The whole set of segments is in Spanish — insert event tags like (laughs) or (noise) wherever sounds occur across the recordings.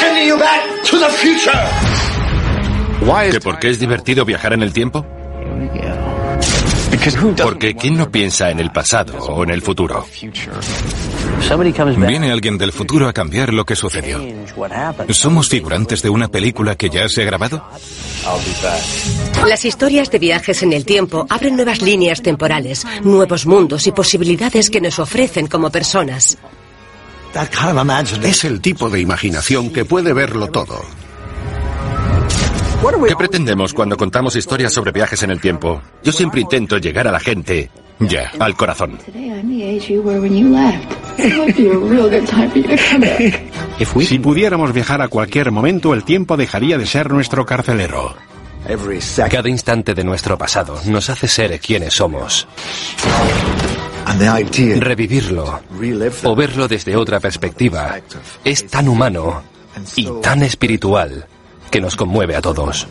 sending you back to the future. ¿Que por qué es divertido viajar en el tiempo? Porque ¿quién no piensa en el pasado o en el futuro? Viene alguien del futuro a cambiar lo que sucedió. ¿Somos figurantes de una película que ya se ha grabado? Las historias de viajes en el tiempo abren nuevas líneas temporales, nuevos mundos y posibilidades que nos ofrecen como personas. Es el tipo de imaginación que puede verlo todo. ¿Qué pretendemos cuando contamos historias sobre viajes en el tiempo? Yo siempre intento llegar a la gente, ya, al corazón. Si pudiéramos viajar a cualquier momento, el tiempo dejaría de ser nuestro carcelero. Cada instante de nuestro pasado nos hace ser quienes somos. Revivirlo o verlo desde otra perspectiva es tan humano y tan espiritual que nos conmueve a todos.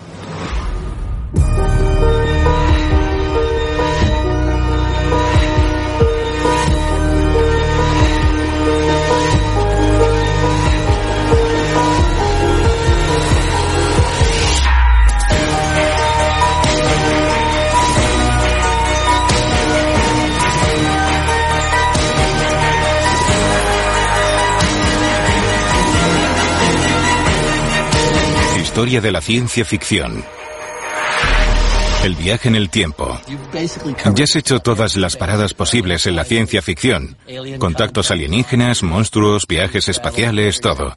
Historia de la ciencia ficción. El viaje en el tiempo. Ya has hecho todas las paradas posibles en la ciencia ficción. Contactos alienígenas, monstruos, viajes espaciales, todo.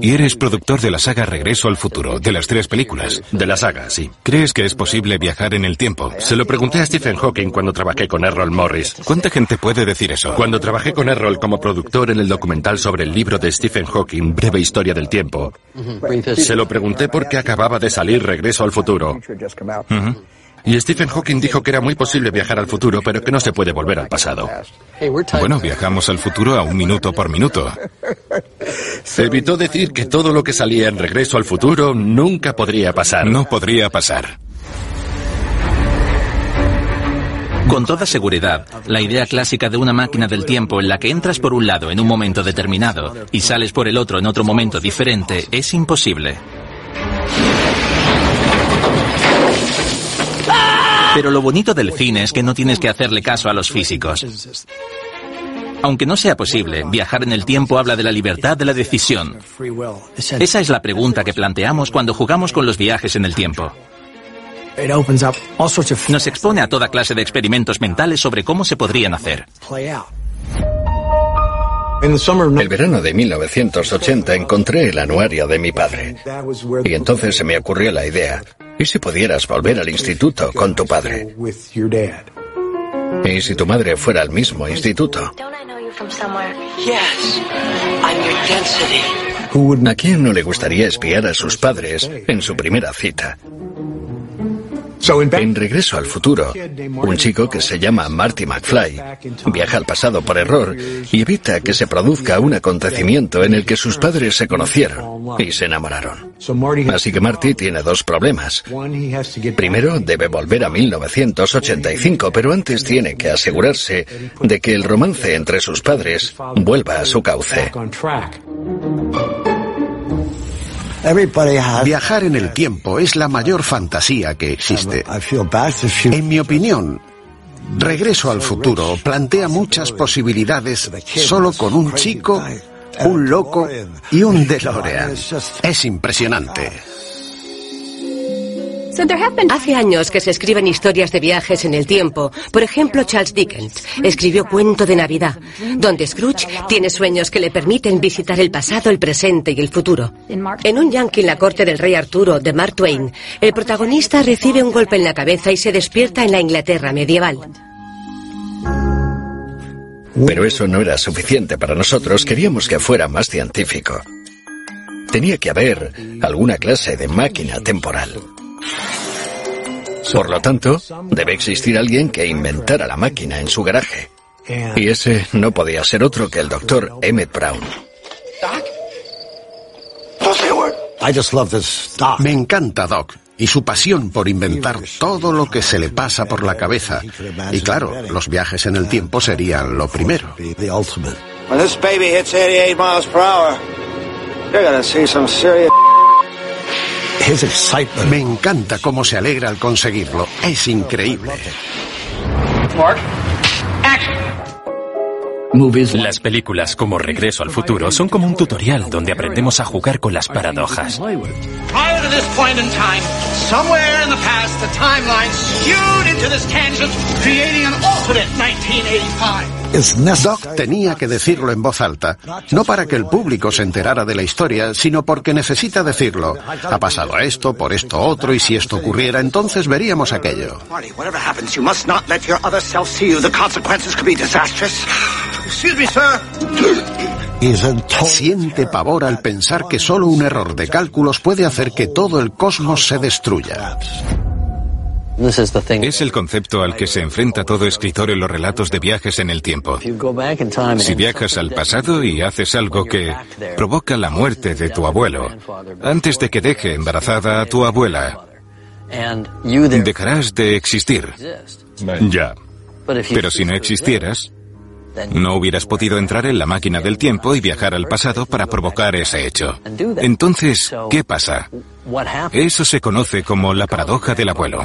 Y eres productor de la saga Regreso al Futuro, de las tres películas. De la saga, sí. ¿Crees que es posible viajar en el tiempo? Se lo pregunté a Stephen Hawking cuando trabajé con Errol Morris. ¿Cuánta gente puede decir eso? Cuando trabajé con Errol como productor en el documental sobre el libro de Stephen Hawking, Breve Historia del Tiempo, se lo pregunté porque acababa de salir Regreso al Futuro. Y Stephen Hawking dijo que era muy posible viajar al futuro, pero que no se puede volver al pasado. Bueno, viajamos al futuro a un minuto por minuto. Evitó decir que todo lo que salía en Regreso al Futuro nunca podría pasar. No podría pasar. Con toda seguridad, la idea clásica de una máquina del tiempo en la que entras por un lado en un momento determinado y sales por el otro en otro momento diferente es imposible. Pero lo bonito del cine es que no tienes que hacerle caso a los físicos. Aunque no sea posible, viajar en el tiempo habla de la libertad de la decisión. Esa es la pregunta que planteamos cuando jugamos con los viajes en el tiempo. Nos expone a toda clase de experimentos mentales sobre cómo se podrían hacer. El verano de 1980 encontré el anuario de mi padre. Y entonces se me ocurrió la idea. ¿Y si pudieras volver al instituto con tu padre? ¿Y si tu madre fuera al mismo instituto? ¿A quién no le gustaría espiar a sus padres en su primera cita? En Regreso al Futuro, un chico que se llama Marty McFly viaja al pasado por error y evita que se produzca un acontecimiento en el que sus padres se conocieron y se enamoraron. Así que Marty tiene dos problemas. Primero, debe volver a 1985, pero antes tiene que asegurarse de que el romance entre sus padres vuelva a su cauce. Viajar en el tiempo es la mayor fantasía que existe. En mi opinión, Regreso al futuro plantea muchas posibilidades solo con un chico, un loco y un DeLorean. Es impresionante. Hace años que se escriben historias de viajes en el tiempo. Por ejemplo, Charles Dickens escribió Cuento de Navidad, donde Scrooge tiene sueños que le permiten visitar el pasado, el presente y el futuro. En un yankee en la corte del rey Arturo de Mark Twain, el protagonista recibe un golpe en la cabeza y se despierta en la Inglaterra medieval. Pero eso no era suficiente para nosotros, queríamos que fuera más científico. Tenía que haber alguna clase de máquina temporal. Por lo tanto, debe existir alguien que inventara la máquina en su garaje. Y ese no podía ser otro que el doctor Emmett Brown. Me encanta Doc y su pasión por inventar todo lo que se le pasa por la cabeza. Y claro, los viajes en el tiempo serían lo primero. Me encanta cómo se alegra al conseguirlo. Es increíble. Las películas como Regreso al Futuro son como un tutorial donde aprendemos a jugar con las paradojas. Doc tenía que decirlo en voz alta, no para que el público se enterara de la historia, sino porque necesita decirlo. Ha pasado esto, por esto otro, y si esto ocurriera, entonces veríamos aquello. Siente pavor al pensar que solo un error de cálculos puede hacer que todo el cosmos se destruya. Es el concepto al que se enfrenta todo escritor en los relatos de viajes en el tiempo. Si viajas al pasado y haces algo que provoca la muerte de tu abuelo, antes de que deje embarazada a tu abuela, dejarás de existir. Ya. Pero si no existieras, no hubieras podido entrar en la máquina del tiempo y viajar al pasado para provocar ese hecho. Entonces, ¿qué pasa? Eso se conoce como la paradoja del abuelo.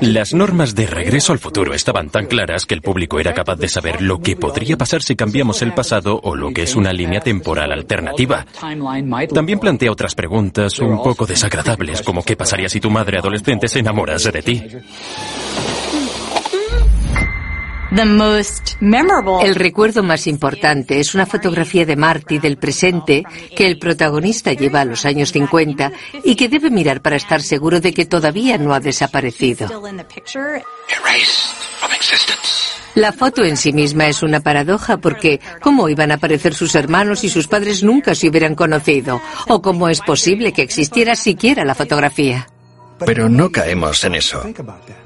Las normas de regreso al futuro estaban tan claras que el público era capaz de saber lo que podría pasar si cambiamos el pasado o lo que es una línea temporal alternativa. También plantea otras preguntas un poco desagradables, como qué pasaría si tu madre adolescente se enamorase de ti. El recuerdo más importante es una fotografía de Marty del presente que el protagonista lleva a los años 50 y que debe mirar para estar seguro de que todavía no ha desaparecido. La foto en sí misma es una paradoja porque ¿cómo iban a aparecer sus hermanos si sus padres nunca se hubieran conocido? ¿O cómo es posible que existiera siquiera la fotografía? Pero no caemos en eso,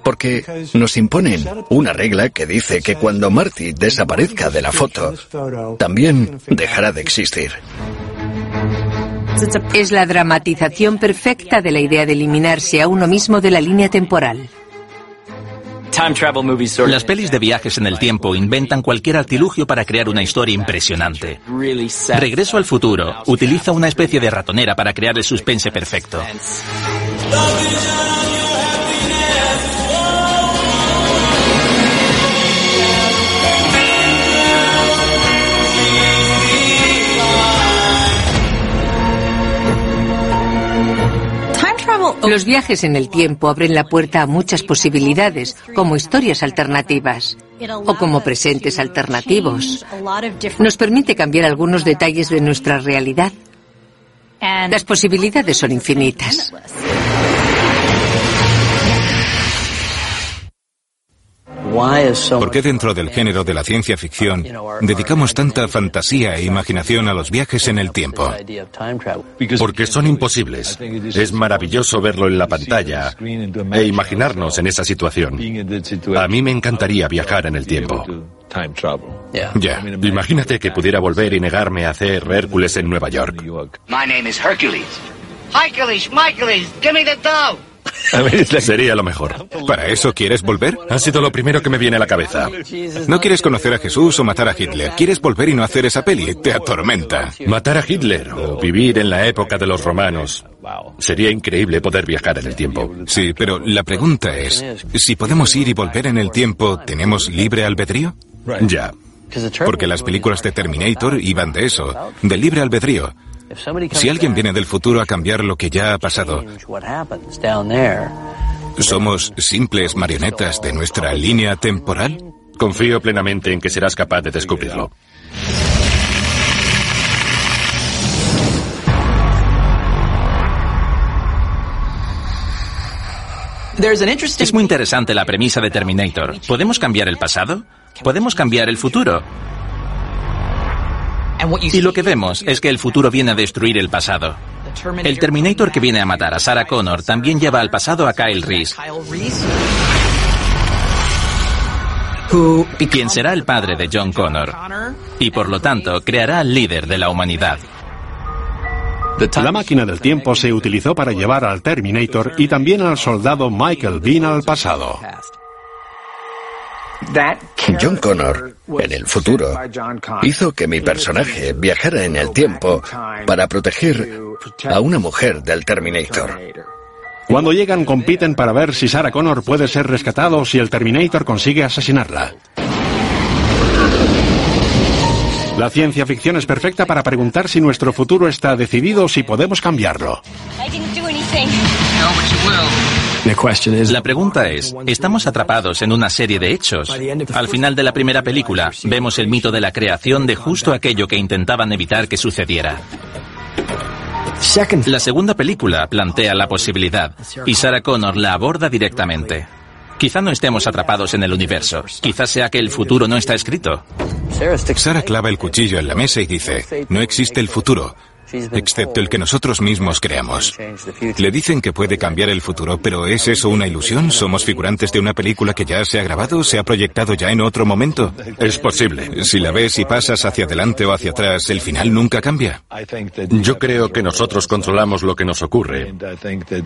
porque nos imponen una regla que dice que cuando Marty desaparezca de la foto, también dejará de existir. Es la dramatización perfecta de la idea de eliminarse a uno mismo de la línea temporal. Las pelis de viajes en el tiempo inventan cualquier artilugio para crear una historia impresionante. Regreso al futuro utiliza una especie de ratonera para crear el suspense perfecto. Los viajes en el tiempo abren la puerta a muchas posibilidades, como historias alternativas o como presentes alternativos. Nos permite cambiar algunos detalles de nuestra realidad. Las posibilidades son infinitas. ¿Por qué dentro del género de la ciencia ficción dedicamos tanta fantasía e imaginación a los viajes en el tiempo? Porque son imposibles. Es maravilloso verlo en la pantalla e imaginarnos en esa situación. A mí me encantaría viajar en el tiempo. Ya, imagínate que pudiera volver y negarme a hacer Hércules en Nueva York. Hercules, Hercules, give me the. Sería lo mejor. ¿Para eso quieres volver? Ha sido lo primero que me viene a la cabeza. No quieres conocer a Jesús o matar a Hitler. Quieres volver y no hacer esa peli. Te atormenta. Matar a Hitler o vivir en la época de los romanos. Sería increíble poder viajar en el tiempo. Sí, pero la pregunta es, si podemos ir y volver en el tiempo, ¿tenemos libre albedrío? Ya. Porque las películas de Terminator iban de eso, de libre albedrío. Si alguien viene del futuro a cambiar lo que ya ha pasado, ¿somos simples marionetas de nuestra línea temporal? Confío plenamente en que serás capaz de descubrirlo. Es muy interesante la premisa de Terminator. ¿Podemos cambiar el pasado? ¿Podemos cambiar el futuro? Y lo que vemos es que el futuro viene a destruir el pasado. El Terminator que viene a matar a Sarah Connor también lleva al pasado a Kyle Reese. Quien será el padre de John Connor. Y por lo tanto creará al líder de la humanidad. La máquina del tiempo se utilizó para llevar al Terminator y también al soldado Michael Bean al pasado. John Connor, en el futuro, hizo que mi personaje viajara en el tiempo para proteger a una mujer del Terminator. Cuando llegan compiten para ver si Sarah Connor puede ser rescatado o si el Terminator consigue asesinarla. La ciencia ficción es perfecta para preguntar si nuestro futuro está decidido o si podemos cambiarlo. La pregunta es, ¿estamos atrapados en una serie de hechos? Al final de la primera película, vemos el mito de la creación de justo aquello que intentaban evitar que sucediera. La segunda película plantea la posibilidad y Sarah Connor la aborda directamente. Quizá no estemos atrapados en el universo. Quizá sea que el futuro no está escrito. Sarah clava el cuchillo en la mesa y dice, no existe el futuro, excepto el que nosotros mismos creamos. Le dicen que puede cambiar el futuro, pero ¿es eso una ilusión? ¿Somos figurantes de una película que ya se ha grabado, se ha proyectado ya en otro momento? Es posible. Si la ves y pasas hacia adelante o hacia atrás, el final nunca cambia. Yo creo que nosotros controlamos lo que nos ocurre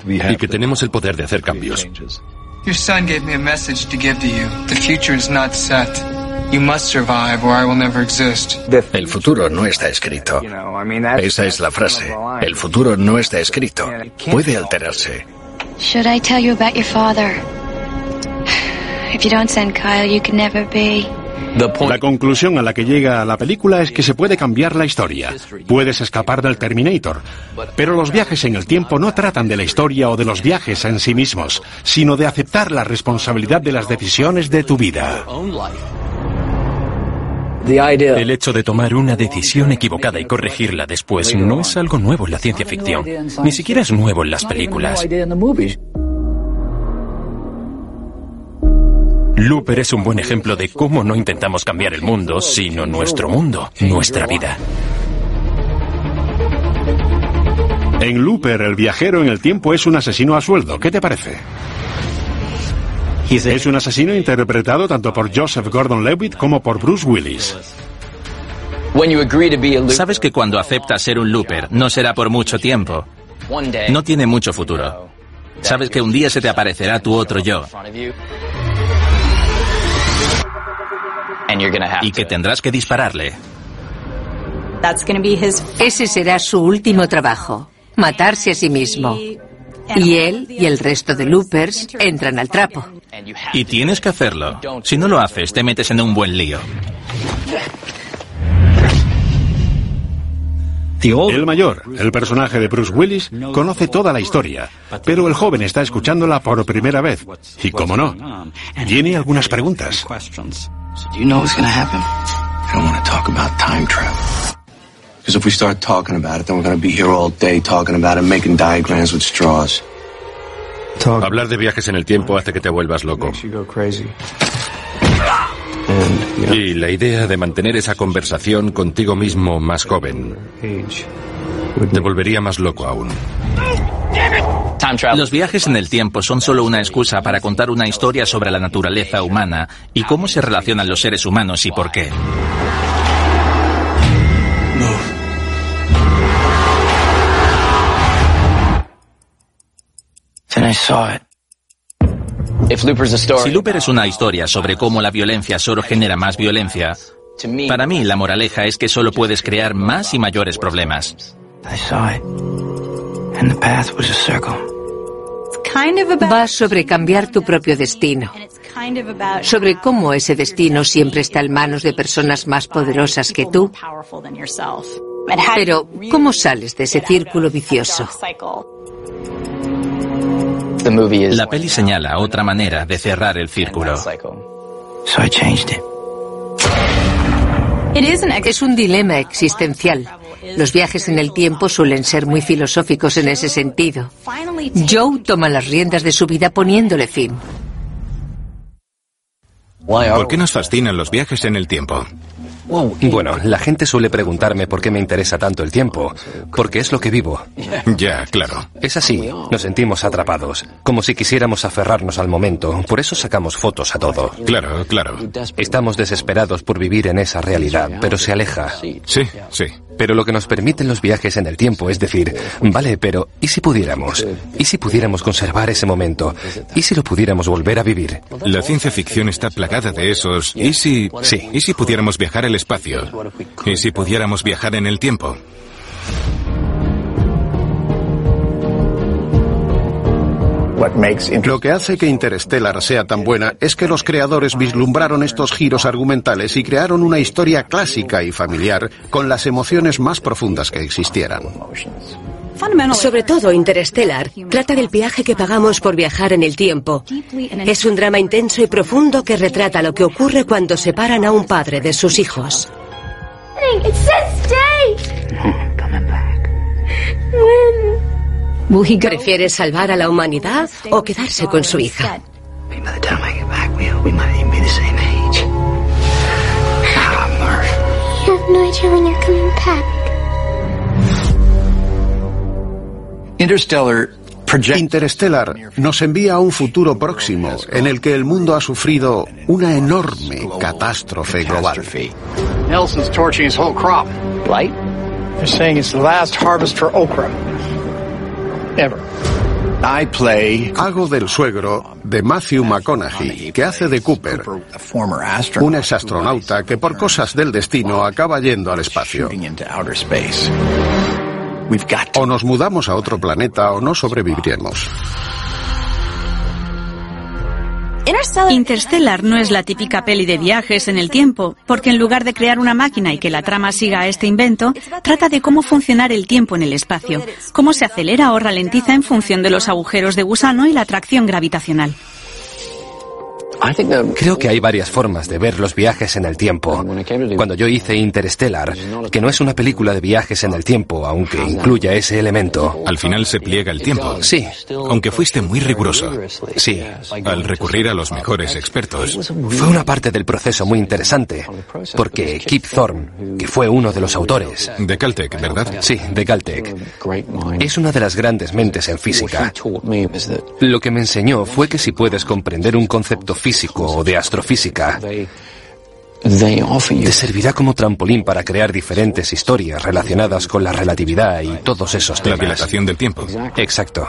y que tenemos el poder de hacer cambios. Your son gave me a message to give to you. The future is not set. You must survive or I will never exist. El futuro no está escrito. Esa es la frase. El futuro no está escrito. Puede alterarse. Should I tell you about your father? If you don't send Kyle, you can never be. La conclusión a la que llega la película es que se puede cambiar la historia. Puedes escapar del Terminator. Pero los viajes en el tiempo no tratan de la historia o de los viajes en sí mismos, sino de aceptar la responsabilidad de las decisiones de tu vida. El hecho de tomar una decisión equivocada y corregirla después no es algo nuevo en la ciencia ficción. Ni siquiera es nuevo en las películas. Looper es un buen ejemplo de cómo no intentamos cambiar el mundo, sino nuestro mundo, nuestra vida. En Looper, el viajero en el tiempo es un asesino a sueldo. ¿Qué te parece? Es un asesino interpretado tanto por Joseph Gordon-Levitt como por Bruce Willis. Sabes que cuando aceptas ser un looper no será por mucho tiempo. No tiene mucho futuro. Sabes que un día se te aparecerá tu otro yo. Y que tendrás que dispararle. Ese será su último trabajo, matarse a sí mismo. Y él y el resto de loopers entran al trapo. Y tienes que hacerlo. Si no lo haces, te metes en un buen lío. El mayor, el personaje de Bruce Willis, conoce toda la historia, pero el joven está escuchándola por primera vez. Y cómo no, tiene algunas preguntas. you know what's gonna happen? I don't want to talk about time travel. Because if we start talking about it, then we're gonna be here all day talking about it, making diagrams with straws. Hablar de viajes en el tiempo hace que te vuelvas loco. Y la idea de mantener esa conversación contigo mismo más joven te volvería más loco aún. Los viajes en el tiempo son solo una excusa para contar una historia sobre la naturaleza humana y cómo se relacionan los seres humanos y por qué. Si Looper es una historia sobre cómo la violencia solo genera más violencia, para mí la moraleja es que solo puedes crear más y mayores problemas. Va sobre cambiar tu propio destino, sobre cómo ese destino siempre está en manos de personas más poderosas que tú. Pero, ¿cómo sales de ese círculo vicioso? La peli señala otra manera de cerrar el círculo. Es un dilema existencial. Los viajes en el tiempo suelen ser muy filosóficos en ese sentido. Joe toma las riendas de su vida poniéndole fin. ¿Por qué nos fascinan los viajes en el tiempo? Bueno, la gente suele preguntarme por qué me interesa tanto el tiempo, porque es lo que vivo. Ya, claro. Es así, nos sentimos atrapados, como si quisiéramos aferrarnos al momento, por eso sacamos fotos a todo. Claro, claro. Estamos desesperados por vivir en esa realidad, pero se aleja. Sí, sí. Pero lo que nos permiten los viajes en el tiempo es decir, vale, pero ¿y si pudiéramos? ¿Y si pudiéramos conservar ese momento? ¿Y si lo pudiéramos volver a vivir? La ciencia ficción está plagada de esos. ¿Y si. Sí. ¿Y si pudiéramos viajar al espacio? ¿Y si pudiéramos viajar en el tiempo? Lo que hace que Interstellar sea tan buena es que los creadores vislumbraron estos giros argumentales y crearon una historia clásica y familiar con las emociones más profundas que existieran. Sobre todo Interstellar trata del viaje que pagamos por viajar en el tiempo. Es un drama intenso y profundo que retrata lo que ocurre cuando separan a un padre de sus hijos. ¿Prefiere salvar a la humanidad o quedarse con su hija? Interstellar nos envía a un futuro próximo en el que el mundo ha sufrido una enorme catástrofe global. Nelson's torching his whole crop. Light? They're saying it's the last harvest for okra. Hago del suegro de Matthew McConaughey, que hace de Cooper, un exastronauta que por cosas del destino acaba yendo al espacio. O nos mudamos a otro planeta o no sobreviviremos. Interstellar no es la típica peli de viajes en el tiempo, porque en lugar de crear una máquina y que la trama siga a este invento, trata de cómo funcionar el tiempo en el espacio, cómo se acelera o ralentiza en función de los agujeros de gusano y la atracción gravitacional. Creo que hay varias formas de ver los viajes en el tiempo. Cuando yo hice Interstellar, que no es una película de viajes en el tiempo, aunque incluya ese elemento. Al final se pliega el tiempo. Sí. Aunque fuiste muy riguroso. Sí. Al recurrir a los mejores expertos. Fue una parte del proceso muy interesante, porque Kip Thorne, que fue uno de los autores. De Caltech, ¿verdad? Sí, de Caltech. Es una de las grandes mentes en física. Lo que me enseñó fue que si puedes comprender un concepto físico, físico o de astrofísica, te servirá como trampolín para crear diferentes historias relacionadas con la relatividad y todos esos temas. La dilatación del tiempo. Exacto.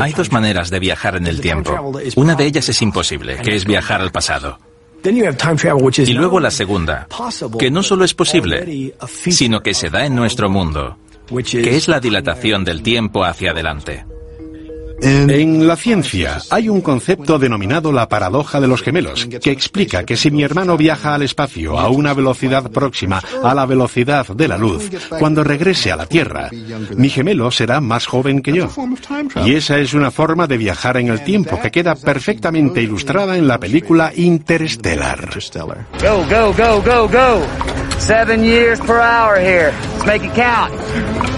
Hay dos maneras de viajar en el tiempo. Una de ellas es imposible, que es viajar al pasado. Y luego la segunda, que no solo es posible, sino que se da en nuestro mundo, que es la dilatación del tiempo hacia adelante. En la ciencia hay un concepto denominado la paradoja de los gemelos, que explica que si mi hermano viaja al espacio a una velocidad próxima a la velocidad de la luz, cuando regrese a la Tierra, mi gemelo será más joven que yo. Y esa es una forma de viajar en el tiempo que queda perfectamente ilustrada en la película Interstellar. Go, go, go, go, go. Seven years per hour here. make it count.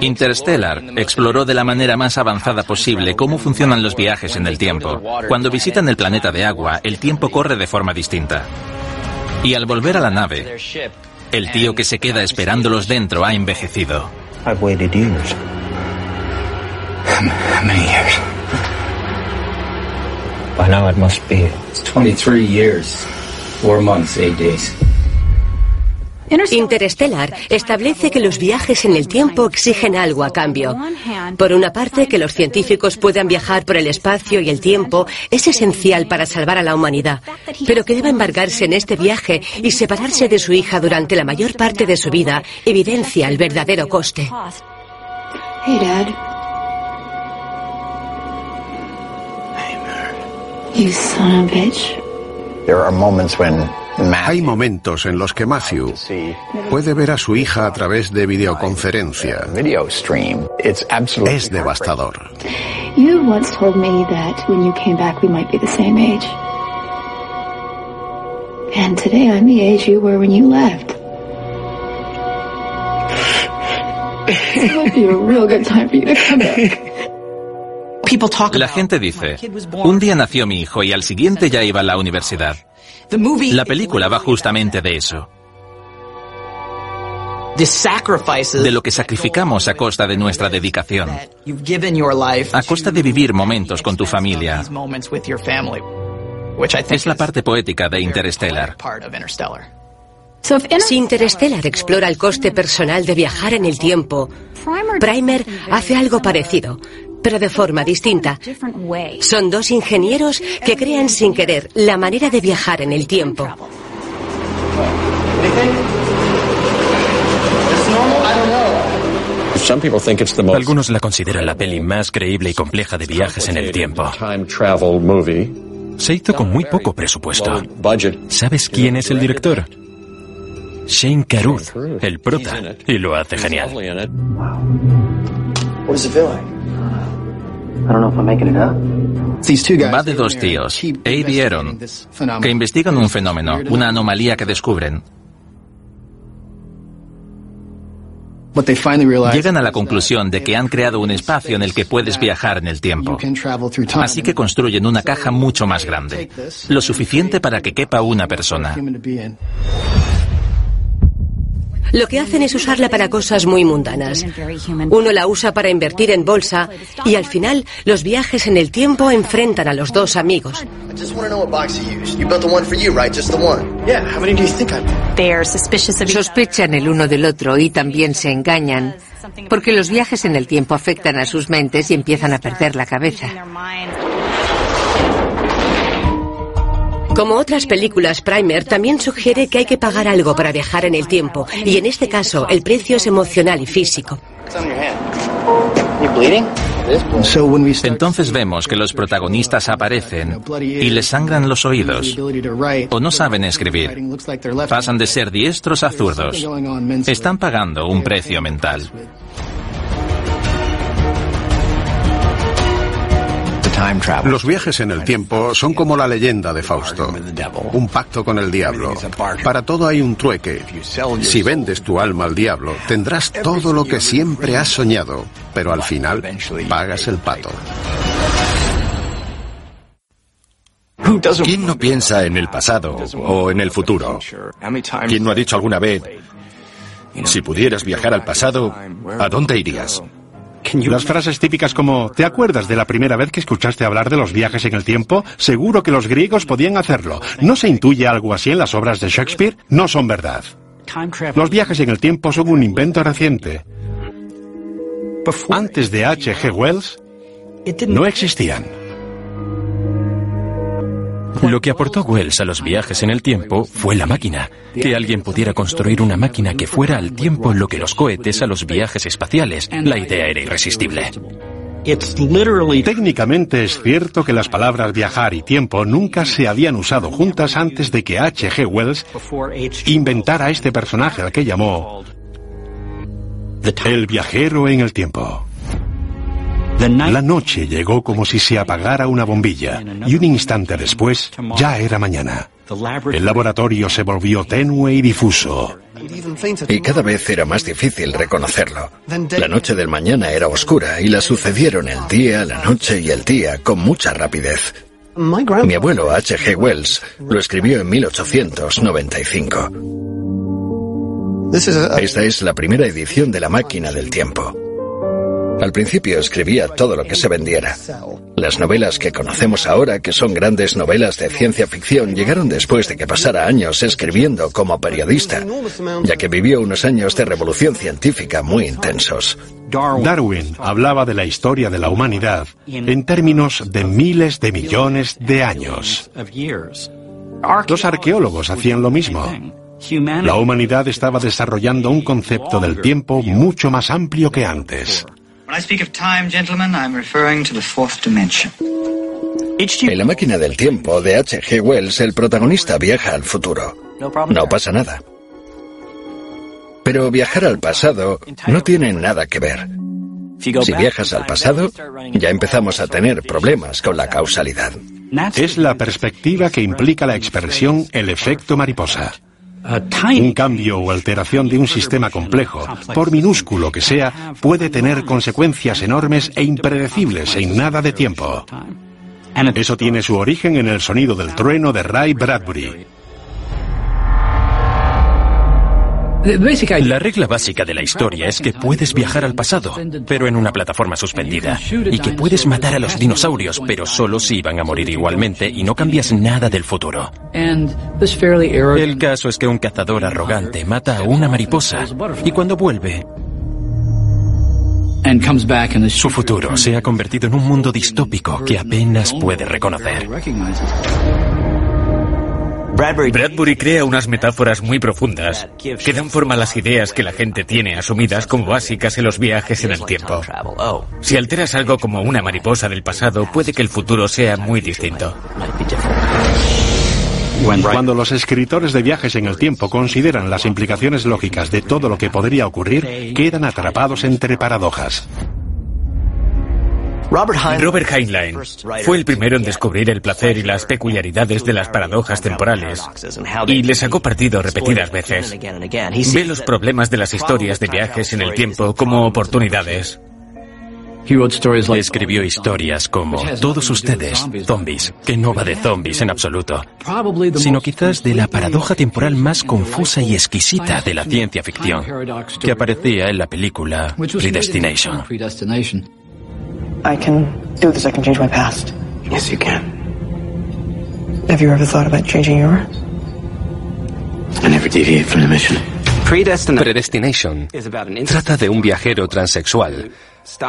Interstellar exploró de la manera más avanzada posible cómo funcionan los viajes en el tiempo. Cuando visitan el planeta de agua, el tiempo corre de forma distinta. Y al volver a la nave, el tío que se queda esperándolos dentro ha envejecido. By (laughs) now it must be 23 years, 4 months, 8 days. Interstellar establece que los viajes en el tiempo exigen algo a cambio. Por una parte, que los científicos puedan viajar por el espacio y el tiempo es esencial para salvar a la humanidad, pero que deba embarcarse en este viaje y separarse de su hija durante la mayor parte de su vida evidencia el verdadero coste. Hey, Dad. You son of a bitch. There are moments when hay momentos en los que Matthew puede ver a su hija a través de videoconferencia. Es devastador. You once told me that when you came back we might be the same age. And today I'm the age you were when you left. It would be a real good time for you to come back. La gente dice, un día nació mi hijo y al siguiente ya iba a la universidad. La película va justamente de eso. De lo que sacrificamos a costa de nuestra dedicación. A costa de vivir momentos con tu familia. Es la parte poética de Interstellar. Si Interstellar explora el coste personal de viajar en el tiempo, Primer hace algo parecido, pero de forma distinta. Son dos ingenieros que crean sin querer la manera de viajar en el tiempo. Algunos la consideran la peli más creíble y compleja de viajes en el tiempo. Se hizo con muy poco presupuesto. ¿Sabes quién es el director? Shane Carruth, el prota, y lo hace genial. Va de dos tíos, Abe y Aaron, que investigan un fenómeno, una anomalía que descubren. Llegan a la conclusión de que han creado un espacio en el que puedes viajar en el tiempo. Así que construyen una caja mucho más grande, lo suficiente para que quepa una persona. Lo que hacen es usarla para cosas muy mundanas. Uno la usa para invertir en bolsa y al final los viajes en el tiempo enfrentan a los dos amigos. Sospechan el uno del otro y también se engañan porque los viajes en el tiempo afectan a sus mentes y empiezan a perder la cabeza. Como otras películas, Primer también sugiere que hay que pagar algo para viajar en el tiempo, y en este caso el precio es emocional y físico. Entonces vemos que los protagonistas aparecen y les sangran los oídos o no saben escribir. Pasan de ser diestros a zurdos. Están pagando un precio mental. Los viajes en el tiempo son como la leyenda de Fausto, un pacto con el diablo. Para todo hay un trueque. Si vendes tu alma al diablo, tendrás todo lo que siempre has soñado, pero al final pagas el pato. ¿Quién no piensa en el pasado o en el futuro? ¿Quién no ha dicho alguna vez, si pudieras viajar al pasado, ¿a dónde irías? Las frases típicas como ¿te acuerdas de la primera vez que escuchaste hablar de los viajes en el tiempo? Seguro que los griegos podían hacerlo. ¿No se intuye algo así en las obras de Shakespeare? No son verdad. Los viajes en el tiempo son un invento reciente. Antes de H.G. Wells, no existían. Lo que aportó Wells a los viajes en el tiempo fue la máquina. Que alguien pudiera construir una máquina que fuera al tiempo lo que los cohetes a los viajes espaciales. La idea era irresistible. Técnicamente es cierto que las palabras viajar y tiempo nunca se habían usado juntas antes de que H.G. Wells inventara este personaje al que llamó el viajero en el tiempo. La noche llegó como si se apagara una bombilla y un instante después ya era mañana. El laboratorio se volvió tenue y difuso. Y cada vez era más difícil reconocerlo. La noche del mañana era oscura y la sucedieron el día, la noche y el día con mucha rapidez. Mi abuelo H.G. Wells lo escribió en 1895. Esta es la primera edición de La máquina del tiempo. Al principio escribía todo lo que se vendiera. Las novelas que conocemos ahora, que son grandes novelas de ciencia ficción, llegaron después de que pasara años escribiendo como periodista, ya que vivió unos años de revolución científica muy intensos. Darwin hablaba de la historia de la humanidad en términos de miles de millones de años. Los arqueólogos hacían lo mismo. La humanidad estaba desarrollando un concepto del tiempo mucho más amplio que antes. En la máquina del tiempo de H.G. Wells, el protagonista viaja al futuro. No pasa nada. Pero viajar al pasado no tiene nada que ver. Si viajas al pasado, ya empezamos a tener problemas con la causalidad. Es la perspectiva que implica la expresión el efecto mariposa. Un cambio o alteración de un sistema complejo, por minúsculo que sea, puede tener consecuencias enormes e impredecibles en nada de tiempo. Eso tiene su origen en el sonido del trueno de Ray Bradbury. La regla básica de la historia es que puedes viajar al pasado, pero en una plataforma suspendida, y que puedes matar a los dinosaurios, pero solo si iban a morir igualmente y no cambias nada del futuro. El caso es que un cazador arrogante mata a una mariposa y cuando vuelve, su futuro se ha convertido en un mundo distópico que apenas puede reconocer. Bradbury crea unas metáforas muy profundas que dan forma a las ideas que la gente tiene asumidas como básicas en los viajes en el tiempo. Si alteras algo como una mariposa del pasado, puede que el futuro sea muy distinto. Cuando los escritores de viajes en el tiempo consideran las implicaciones lógicas de todo lo que podría ocurrir, quedan atrapados entre paradojas. Robert Heinlein fue el primero en descubrir el placer y las peculiaridades de las paradojas temporales y le sacó partido repetidas veces. Ve los problemas de las historias de viajes en el tiempo como oportunidades. Escribió historias como Todos ustedes, zombies, que no va de zombies en absoluto, sino quizás de la paradoja temporal más confusa y exquisita de la ciencia ficción, que aparecía en la película Predestination. I can do this. I can change my past. Yes, you can. Have you ever thought about changing yours? I never deviate from the mission. Predestination trata de un viajero transexual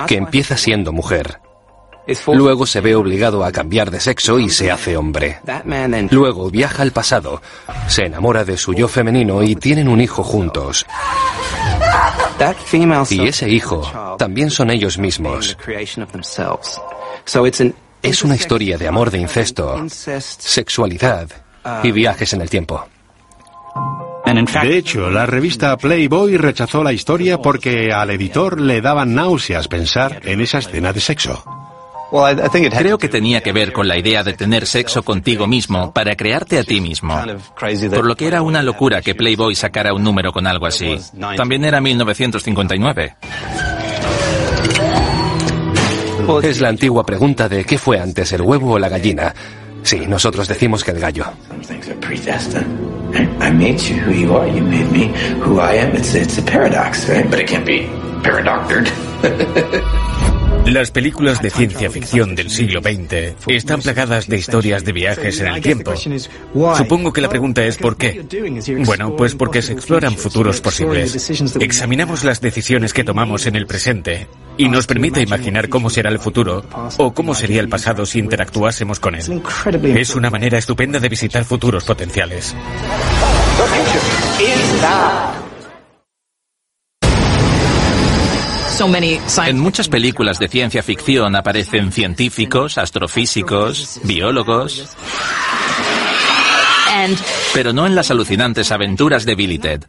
que empieza siendo mujer. Luego se ve obligado a cambiar de sexo y se hace hombre. Luego viaja al pasado, se enamora de su yo femenino y tienen un hijo juntos. Y ese hijo también son ellos mismos. Es una historia de amor de incesto, sexualidad y viajes en el tiempo. De hecho, la revista Playboy rechazó la historia porque al editor le daban náuseas pensar en esa escena de sexo. Creo que tenía que ver con la idea de tener sexo contigo mismo para crearte a ti mismo. Por lo que era una locura que Playboy sacara un número con algo así. También era 1959. Es la antigua pregunta de ¿qué fue antes, el huevo o la gallina? Sí, nosotros decimos que el gallo. (laughs) Las películas de ciencia ficción del siglo XX están plagadas de historias de viajes en el tiempo. Supongo que la pregunta es ¿por qué? Bueno, pues porque se exploran futuros posibles. Examinamos las decisiones que tomamos en el presente y nos permite imaginar cómo será el futuro o cómo sería el pasado si interactuásemos con él. Es una manera estupenda de visitar futuros potenciales. En muchas películas de ciencia ficción aparecen científicos, astrofísicos, biólogos. Pero no en las alucinantes aventuras de Billy Ted.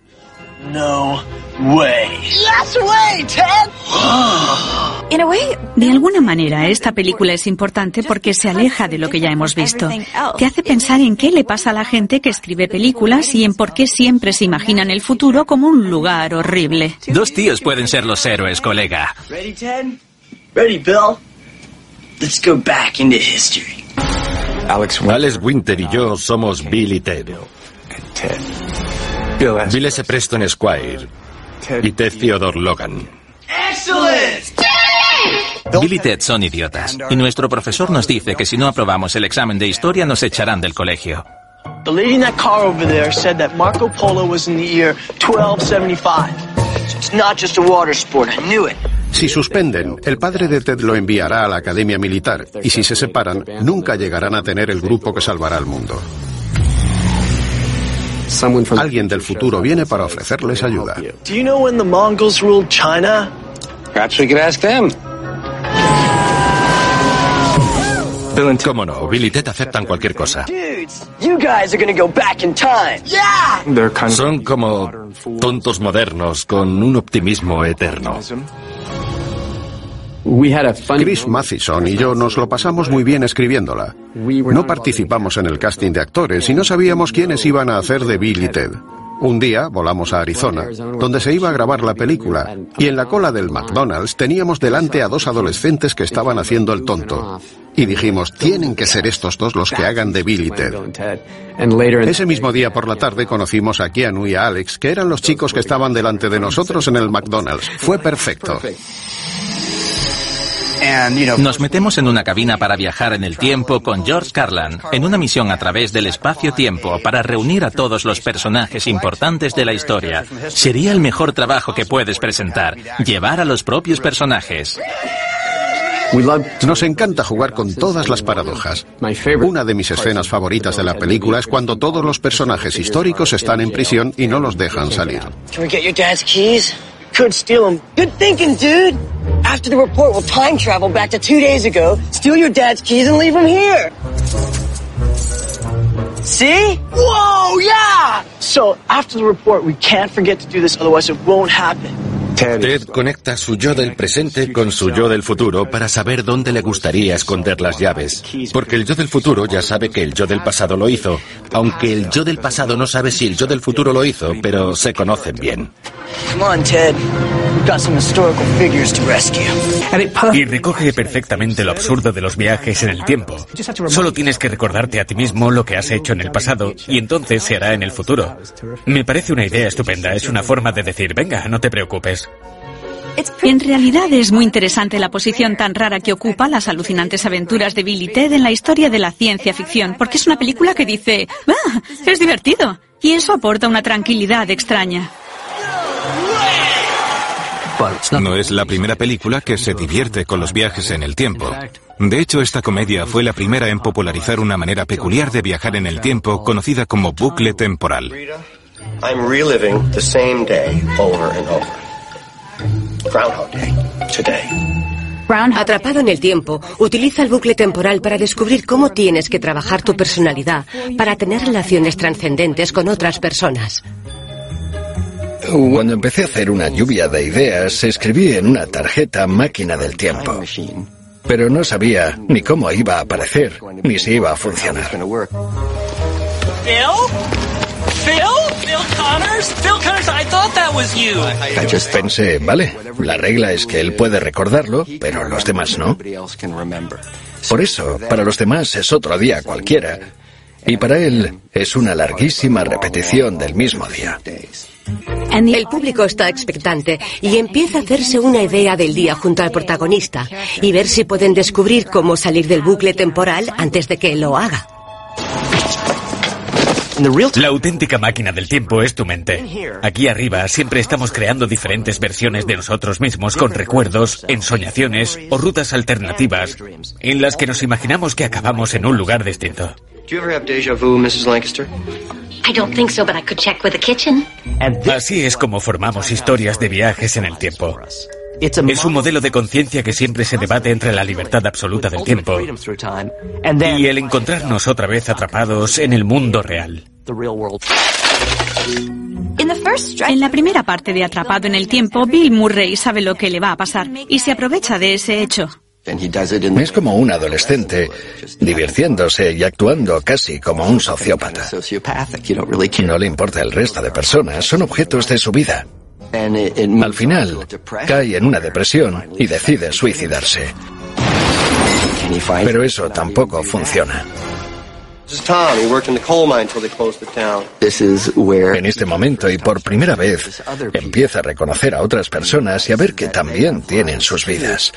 No way. Yes way, Ted. (gasps) De alguna manera, esta película es importante porque se aleja de lo que ya hemos visto. Te hace pensar en qué le pasa a la gente que escribe películas y en por qué siempre se imaginan el futuro como un lugar horrible. Dos tíos pueden ser los héroes, colega. Ready, Ted? Ready, Bill? Let's go back into history. Alex Winter y yo somos Bill y Ted. S. Preston Squire y Ted Theodore Logan. Bill y Ted son idiotas. Y nuestro profesor nos dice que si no aprobamos el examen de historia nos echarán del colegio. The lady in that car over there said that Marco Polo was in the year 1275. So it's not just a water sport. I knew it. Si suspenden, el padre de Ted lo enviará a la academia militar y si se separan, nunca llegarán a tener el grupo que salvará al mundo. Alguien del futuro viene para ofrecerles ayuda. Do you know when the Mongols ruled China? Perhaps we could ask them. ¿Cómo no? Bill y Ted aceptan cualquier cosa. Dudes, you guys are gonna go back in time. Yeah! Son como tontos modernos con un optimismo eterno. Chris Mathison y yo nos lo pasamos muy bien escribiéndola. No participamos en el casting de actores y no sabíamos quiénes iban a hacer de Bill Ted. Un día volamos a Arizona, donde se iba a grabar la película, y en la cola del McDonald's teníamos delante a dos adolescentes que estaban haciendo el tonto. Y dijimos, tienen que ser estos dos los que hagan de Bill Ted. Ese mismo día por la tarde conocimos a Keanu y a Alex, que eran los chicos que estaban delante de nosotros en el McDonald's. Fue perfecto. Nos metemos en una cabina para viajar en el tiempo con George Carlin en una misión a través del espacio-tiempo para reunir a todos los personajes importantes de la historia. Sería el mejor trabajo que puedes presentar, llevar a los propios personajes. Nos encanta jugar con todas las paradojas. Una de mis escenas favoritas de la película es cuando todos los personajes históricos están en prisión y no los dejan salir. After the report, we'll time travel back to two days ago, steal your dad's keys, and leave them here. See? Whoa, yeah! So, after the report, we can't forget to do this, otherwise it won't happen. Ted conecta su yo del presente con su yo del futuro para saber dónde le gustaría esconder las llaves. Porque el yo del futuro ya sabe que el yo del pasado lo hizo, aunque el yo del pasado no sabe si el yo del futuro lo hizo, pero se conocen bien. Y recoge perfectamente lo absurdo de los viajes en el tiempo. Solo tienes que recordarte a ti mismo lo que has hecho en el pasado y entonces se hará en el futuro. Me parece una idea estupenda, es una forma de decir, venga, no te preocupes. En realidad es muy interesante la posición tan rara que ocupa las alucinantes aventuras de Billy Ted en la historia de la ciencia ficción, porque es una película que dice, ¡ah! Es divertido. Y eso aporta una tranquilidad extraña. No es la primera película que se divierte con los viajes en el tiempo. De hecho, esta comedia fue la primera en popularizar una manera peculiar de viajar en el tiempo conocida como bucle temporal. Atrapado en el tiempo, utiliza el bucle temporal para descubrir cómo tienes que trabajar tu personalidad para tener relaciones trascendentes con otras personas. Cuando empecé a hacer una lluvia de ideas, escribí en una tarjeta máquina del tiempo. Pero no sabía ni cómo iba a aparecer, ni si iba a funcionar. Pensé, vale, la regla es que él puede recordarlo, pero los demás no. Por eso, para los demás es otro día cualquiera, y para él es una larguísima repetición del mismo día. El público está expectante y empieza a hacerse una idea del día junto al protagonista y ver si pueden descubrir cómo salir del bucle temporal antes de que lo haga. La auténtica máquina del tiempo es tu mente. Aquí arriba siempre estamos creando diferentes versiones de nosotros mismos con recuerdos, ensoñaciones o rutas alternativas en las que nos imaginamos que acabamos en un lugar distinto. Así es como formamos historias de viajes en el tiempo. Es un modelo de conciencia que siempre se debate entre la libertad absoluta del tiempo y el encontrarnos otra vez atrapados en el mundo real. En la primera parte de Atrapado en el Tiempo, Bill Murray sabe lo que le va a pasar y se aprovecha de ese hecho. Es como un adolescente divirtiéndose y actuando casi como un sociópata. No le importa el resto de personas, son objetos de su vida. Al final, cae en una depresión y decide suicidarse. Pero eso tampoco funciona. En este momento y por primera vez empieza a reconocer a otras personas y a ver que también tienen sus vidas.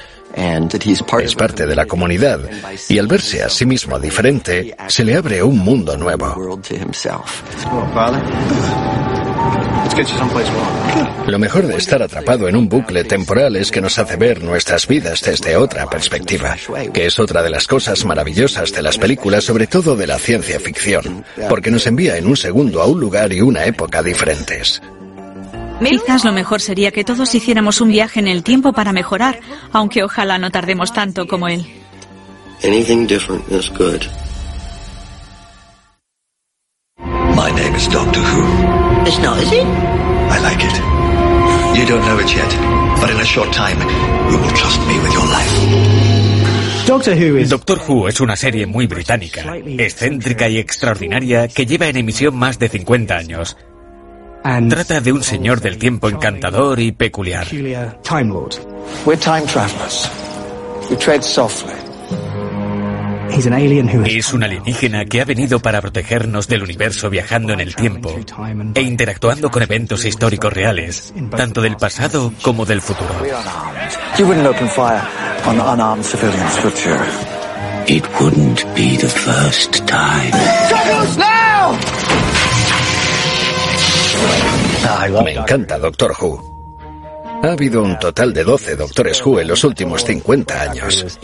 Es parte de la comunidad y al verse a sí mismo diferente, se le abre un mundo nuevo. Lo mejor de estar atrapado en un bucle temporal es que nos hace ver nuestras vidas desde otra perspectiva, que es otra de las cosas maravillosas de las películas, sobre todo de la ciencia ficción, porque nos envía en un segundo a un lugar y una época diferentes. Quizás lo mejor sería que todos hiciéramos un viaje en el tiempo para mejorar, aunque ojalá no tardemos tanto como él. Anything different is good. My name is Doctor Who. It's not, is it? I like it. You don't know it yet, but in a short time, you will trust me with your life. Doctor Who, es... Doctor Who es una serie muy británica, excéntrica y extraordinaria que lleva en emisión más de 50 años. Trata de un señor del tiempo encantador y peculiar. We're time travelers. We tread softly. Es un alienígena que ha venido para protegernos del universo viajando en el tiempo e interactuando con eventos históricos reales, tanto del pasado como del futuro. You wouldn't open fire on unarmed civilians, would you? It wouldn't be the first time. now! Me encanta Doctor Who. Ha habido un total de 12 Doctores Who en los últimos 50 años.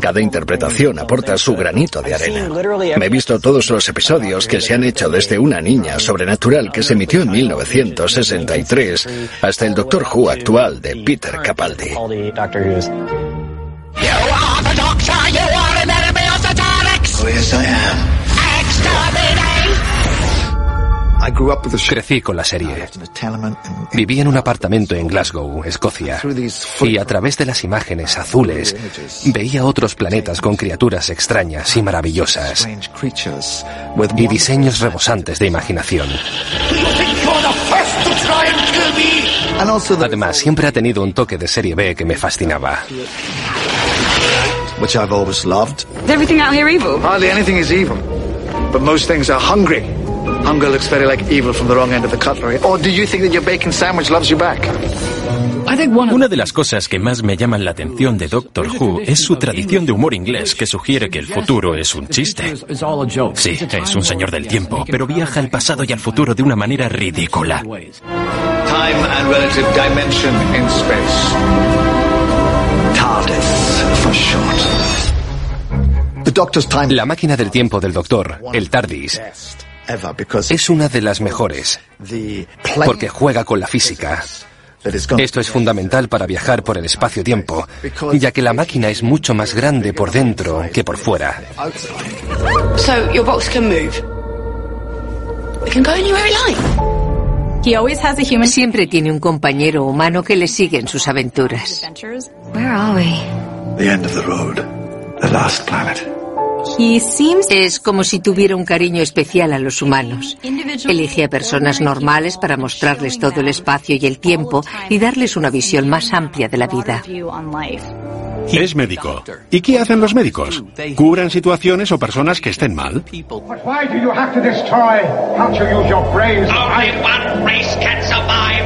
Cada interpretación aporta su granito de arena. Me he visto todos los episodios que se han hecho desde una niña sobrenatural que se emitió en 1963 hasta el Doctor Who actual de Peter Capaldi. Crecí con la serie. Viví en un apartamento en Glasgow, Escocia, y a través de las imágenes azules veía otros planetas con criaturas extrañas y maravillosas y diseños rebosantes de imaginación. Además, siempre ha tenido un toque de serie B que me fascinaba. Which I've always loved. Is everything out here evil? Hardly anything is evil. But most things are hungry. Hunger looks very like evil from the wrong end of the cutlery. Or do you think that your bacon sandwich loves you back? Una de las cosas que más me llaman la atención de Doctor Who es su tradición de humor inglés que sugiere que el futuro es un chiste. Sí, es un señor del tiempo, pero viaja al pasado y al futuro de una manera ridícula. Time and relative dimension in space. TARDIS for short. La máquina del tiempo del Doctor, el TARDIS, es una de las mejores, porque juega con la física. Esto es fundamental para viajar por el espacio-tiempo, ya que la máquina es mucho más grande por dentro que por fuera. So your box can move. It can go anywhere it likes. Siempre tiene un compañero humano que le sigue en sus aventuras. Where are we? the end of the road. The last planet. Es como si tuviera un cariño especial a los humanos. Elige a personas normales para mostrarles todo el espacio y el tiempo y darles una visión más amplia de la vida. Es médico. ¿Y qué hacen los médicos? Curan situaciones o personas que estén mal. Why do you have to destroy? Can't you use your brains? Only one race can survive.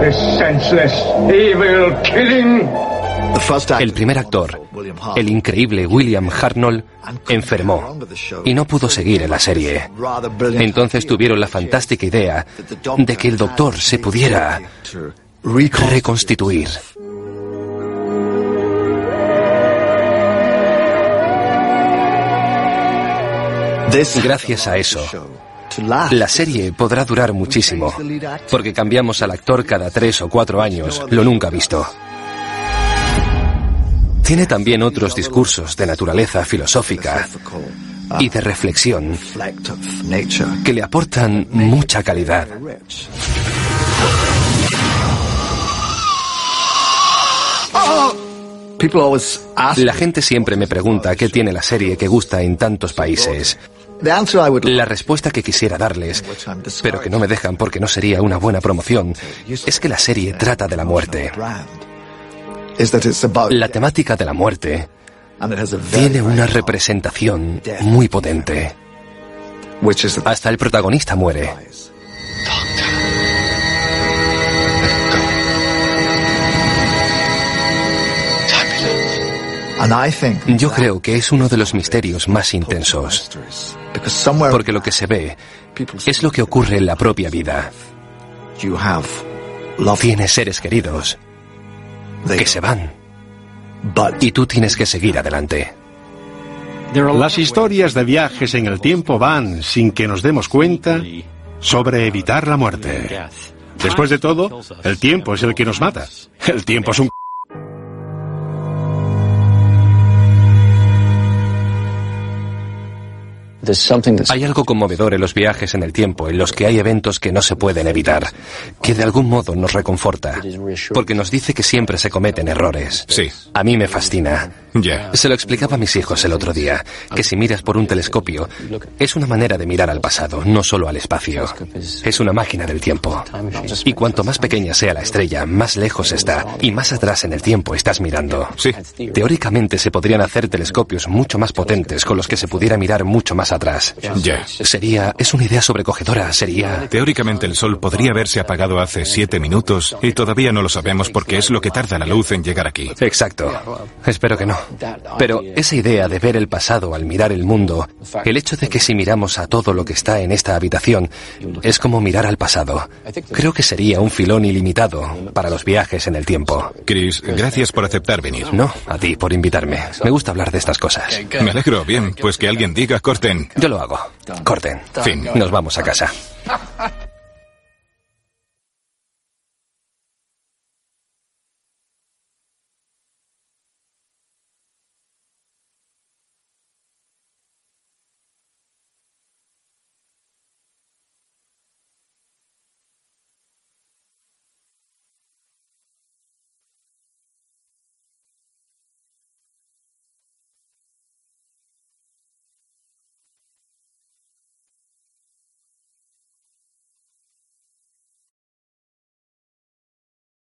This senseless, evil killing. El primer actor, el increíble William Hartnell, enfermó y no pudo seguir en la serie. Entonces tuvieron la fantástica idea de que el doctor se pudiera reconstituir. Gracias a eso, la serie podrá durar muchísimo, porque cambiamos al actor cada tres o cuatro años, lo nunca visto. Tiene también otros discursos de naturaleza filosófica y de reflexión que le aportan mucha calidad. La gente siempre me pregunta qué tiene la serie que gusta en tantos países. La respuesta que quisiera darles, pero que no me dejan porque no sería una buena promoción, es que la serie trata de la muerte. La temática de la muerte tiene una representación muy potente. Hasta el protagonista muere. Yo creo que es uno de los misterios más intensos, porque lo que se ve es lo que ocurre en la propia vida. Tienes seres queridos que se van y tú tienes que seguir adelante. Las historias de viajes en el tiempo van, sin que nos demos cuenta, sobre evitar la muerte. Después de todo, el tiempo es el que nos mata. El tiempo es un... Hay algo conmovedor en los viajes en el tiempo, en los que hay eventos que no se pueden evitar, que de algún modo nos reconforta, porque nos dice que siempre se cometen errores. Sí. A mí me fascina. Ya. Se lo explicaba a mis hijos el otro día, que si miras por un telescopio, es una manera de mirar al pasado, no solo al espacio. Es una máquina del tiempo. Y cuanto más pequeña sea la estrella, más lejos está, y más atrás en el tiempo estás mirando. Sí. Teóricamente se podrían hacer telescopios mucho más potentes con los que se pudiera mirar mucho más atrás. Ya. Sería, es una idea sobrecogedora, sería... Teóricamente el Sol podría haberse apagado hace siete minutos y todavía no lo sabemos porque es lo que tarda la luz en llegar aquí. Exacto. Espero que no. Pero esa idea de ver el pasado al mirar el mundo, el hecho de que si miramos a todo lo que está en esta habitación, es como mirar al pasado. Creo que sería un filón ilimitado para los viajes en el tiempo. Chris, gracias por aceptar venir. No, a ti por invitarme. Me gusta hablar de estas cosas. Me alegro. Bien, pues que alguien diga corten. Yo lo hago. Corten. Fin. Nos vamos a casa. (laughs)